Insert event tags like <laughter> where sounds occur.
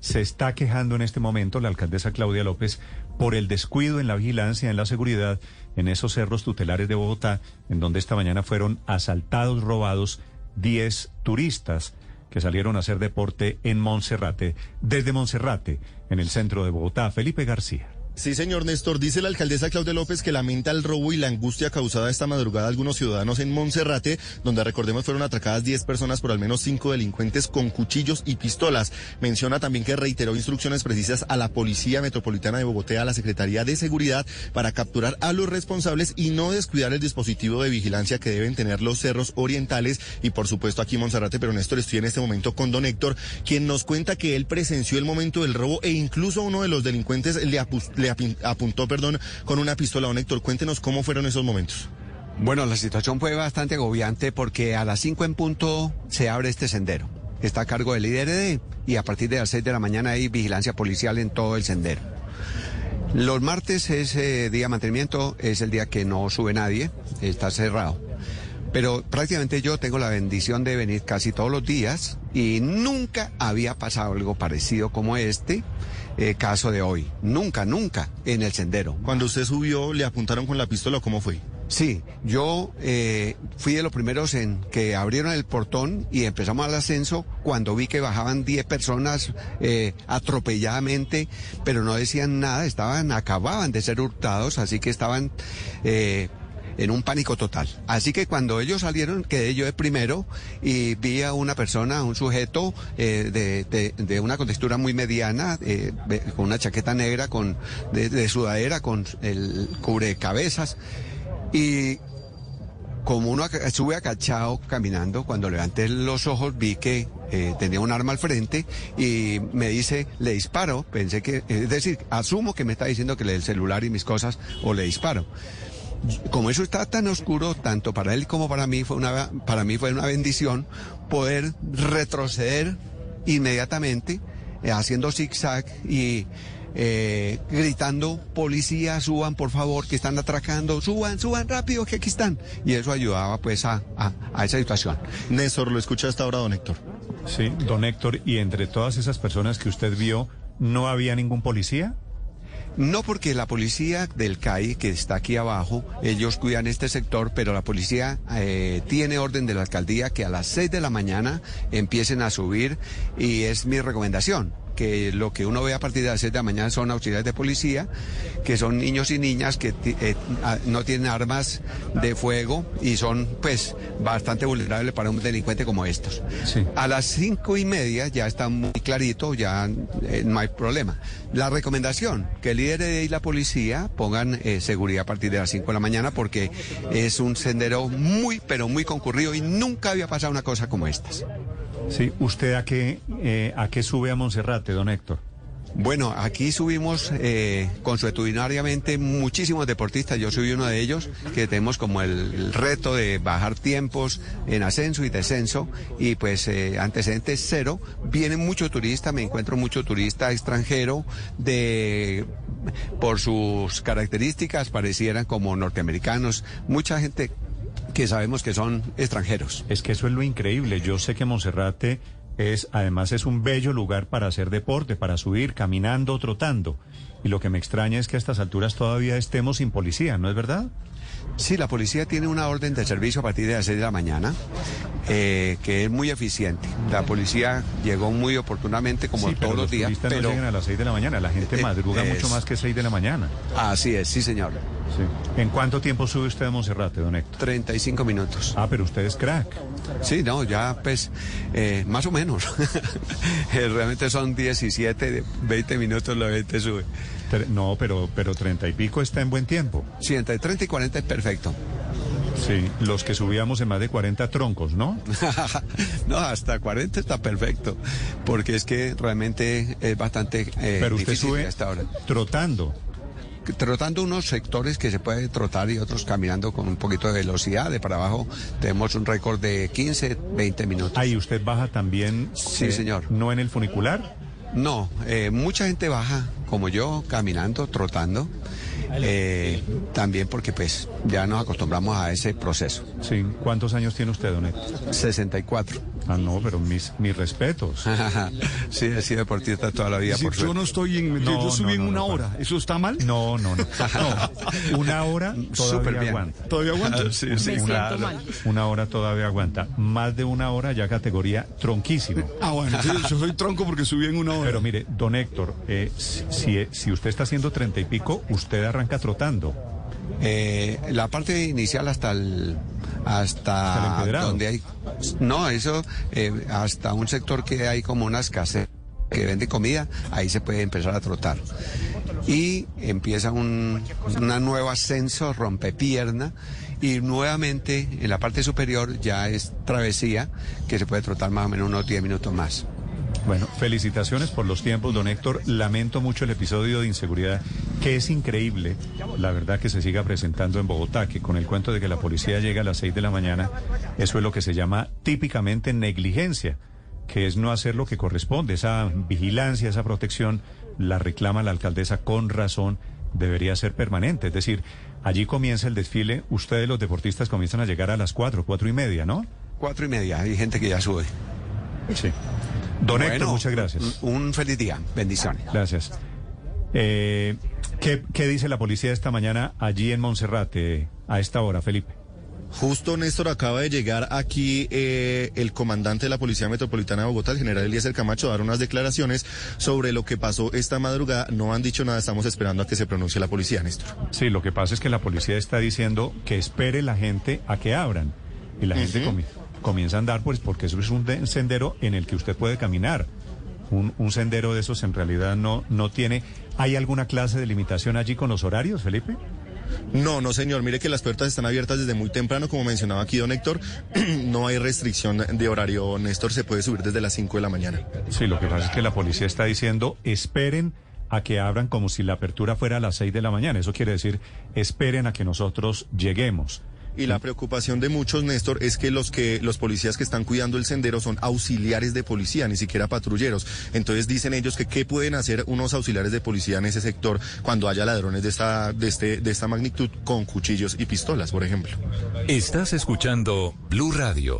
se está quejando en este momento la alcaldesa Claudia López por el descuido en la vigilancia, en la seguridad en esos cerros tutelares de Bogotá, en donde esta mañana fueron asaltados, robados 10 turistas que salieron a hacer deporte en Monserrate, desde Monserrate, en el centro de Bogotá. Felipe García. Sí, señor Néstor. Dice la alcaldesa Claudia López que lamenta el robo y la angustia causada esta madrugada a algunos ciudadanos en Monserrate, donde recordemos fueron atracadas 10 personas por al menos 5 delincuentes con cuchillos y pistolas. Menciona también que reiteró instrucciones precisas a la Policía Metropolitana de Bogotá, a la Secretaría de Seguridad, para capturar a los responsables y no descuidar el dispositivo de vigilancia que deben tener los cerros orientales y por supuesto aquí en Monserrate. Pero Néstor, estoy en este momento con don Héctor, quien nos cuenta que él presenció el momento del robo e incluso uno de los delincuentes le, le apuntó perdón, con una pistola. Don Héctor, cuéntenos cómo fueron esos momentos. Bueno, la situación fue bastante agobiante porque a las 5 en punto se abre este sendero. Está a cargo del IDRD y a partir de las 6 de la mañana hay vigilancia policial en todo el sendero. Los martes ese día de mantenimiento, es el día que no sube nadie, está cerrado. Pero prácticamente yo tengo la bendición de venir casi todos los días y nunca había pasado algo parecido como este. Eh, caso de hoy. Nunca, nunca en el sendero. Cuando usted subió, ¿le apuntaron con la pistola o cómo fue? Sí, yo eh, fui de los primeros en que abrieron el portón y empezamos al ascenso cuando vi que bajaban 10 personas eh, atropelladamente, pero no decían nada, estaban, acababan de ser hurtados, así que estaban en un pánico total. Así que cuando ellos salieron, quedé yo de primero y vi a una persona, un sujeto eh, de, de, una contextura muy mediana, eh, con una chaqueta negra, con de, sudadera, con el cubrecabezas. Y como uno sube acachado caminando, cuando levanté los ojos vi que eh, tenía un arma al frente y me dice, le disparo. Pensé que, es decir, asumo que me está diciendo que le dé el celular y mis cosas o le disparo como eso está tan oscuro, tanto para él como para mí, fue una, para mí fue una bendición poder retroceder inmediatamente, eh, haciendo zigzag y eh, gritando, policía, suban por favor, que están atracando, suban, suban rápido, que aquí están. Y eso ayudaba pues a, a, esa situación. Néstor, ¿lo escucha hasta ahora, don Héctor? Sí, don Héctor, y entre todas esas personas que usted vio, ¿no había ningún policía? No porque la policía del CAI, que está aquí abajo, ellos cuidan este sector, pero la policía eh, tiene orden de la alcaldía que a las 6 de la mañana empiecen a subir y es mi recomendación que lo que uno ve a partir de las 6 de la mañana son auxiliares de policía, que son niños y niñas que eh, no tienen armas de fuego y son pues bastante vulnerables para un delincuente como estos. A las cinco y media ya está muy clarito, ya eh, no hay problema. La recomendación, que el líder y la policía pongan eh, seguridad a partir de las 5 de la mañana porque es un sendero muy, pero muy concurrido y nunca había pasado una cosa como estas. Sí, ¿usted a qué, eh, a qué sube a Monserrate, don Héctor? Bueno, aquí subimos eh, consuetudinariamente muchísimos deportistas. Yo soy uno de ellos que tenemos como el, reto de bajar tiempos en ascenso y descenso y pues eh, antecedentes cero. Vienen muchos turistas, me encuentro mucho turista extranjero de por sus características parecieran como norteamericanos. Mucha gente que sabemos que son extranjeros. Es que eso es lo increíble. Yo sé que Monserrate es, además, es un bello lugar para hacer deporte, para subir, caminando, trotando. Y lo que me extraña es que a estas alturas todavía estemos sin policía, ¿no es verdad? Sí, la policía tiene una orden de servicio a partir de las 6 de la mañana, eh, que es muy eficiente. La policía llegó muy oportunamente, como todos los, días. pero no llegan a las 6 de la mañana, la gente eh, madruga mucho más que 6 de la mañana. Así es, sí, señor. ¿En cuánto tiempo sube usted a Monserrate, don Héctor? 35 minutos. Ah, pero usted es crack. Sí, no, ya pues, eh, más o menos. <laughs> Realmente son 17, 20 minutos la gente sube. No, pero, pero 30 y pico está en buen tiempo. Sí, entre 30 y 40 es perfecto. Sí, los que subíamos en más de 40 troncos, ¿no? <laughs> no, hasta 40 está perfecto, porque es que realmente es bastante eh, Pero usted sube hasta ahora. trotando trotando unos sectores que se puede trotar y otros caminando con un poquito de velocidad. De para abajo tenemos un récord de 15, 20 minutos. Ahí usted baja también. Sí, eh, señor. ¿No en el funicular? No, eh, mucha gente baja, como yo, caminando, trotando. Eh, también porque pues ya nos acostumbramos a ese proceso. Sí. ¿Cuántos años tiene usted, don 64. Ah, no, pero mis, mis respetos. <laughs> sí, he sido deportista toda la vida. Sí, por yo suerte. no estoy en... No, yo subí no, en no, una no, hora. ¿Eso está mal? No, no, no. No, <laughs> Una hora <laughs> Súper todavía bien. aguanta. ¿Todavía aguanta? Sí, Me sí, siento claro. mal. Una hora todavía aguanta. Más de una hora ya categoría tronquísimo. Ah, bueno, sí, yo soy tronco porque subí en una hora. Pero mire, don Héctor, eh, si, si- si usted está haciendo treinta y pico, usted arranca trotando. Eh, la parte inicial hasta el Hasta donde hay no eso eh, hasta un sector que hay como unas casas que vende comida ahí se puede empezar a trotar y empieza un una nuevo ascenso rompepierna y nuevamente en la parte superior ya es travesía que se puede trotar más o menos unos 10 minutos más Bueno, felicitaciones por los tiempos, don Héctor. Lamento mucho el episodio de inseguridad, que es increíble, la verdad, que se siga presentando en Bogotá, que con el cuento de que la policía llega a las 6 de la mañana, eso es lo que se llama típicamente negligencia, que es no hacer lo que corresponde. Esa vigilancia, esa protección, la reclama la alcaldesa con razón, debería ser permanente. Es decir, allí comienza el desfile, ustedes los deportistas comienzan a llegar a las 4, 4 y media, ¿no? cuatro y media hay gente que ya sube Sí. Don Héctor, Bueno, muchas gracias. un, un feliz día bendiciones Gracias. Eh, ¿qué, qué dice la policía esta mañana allí en Monserrate a esta hora, Felipe? Justo, Néstor, acaba de llegar aquí eh, el comandante de la Policía Metropolitana de Bogotá, el general Eliezer Camacho, a dar unas declaraciones sobre lo que pasó esta madrugada. No han dicho nada, estamos esperando a que se pronuncie la policía, Néstor. Sí, lo que pasa es que la policía está diciendo que espere la gente a que abran. Y la gente comi- comienza a andar, pues porque eso es un de- sendero en el que usted puede caminar. Un, un sendero de esos en realidad no, no tiene. ¿Hay alguna clase de limitación allí con los horarios, Felipe? No, no, señor. Mire que las puertas están abiertas desde muy temprano, como mencionaba aquí don Héctor. <clears throat> no hay restricción de horario, Néstor. Se puede subir desde las 5 de la mañana. Sí, lo que pasa es que la policía está diciendo esperen a que abran como si la apertura fuera a las 6 de la mañana. Eso quiere decir esperen a que nosotros lleguemos. Y la preocupación de muchos, Néstor, es que los que los policías que están cuidando el sendero son auxiliares de policía, ni siquiera patrulleros. Entonces dicen ellos que qué pueden hacer unos auxiliares de policía en ese sector cuando haya ladrones de esta de este de esta magnitud con cuchillos y pistolas, por ejemplo. Estás escuchando Blue Radio.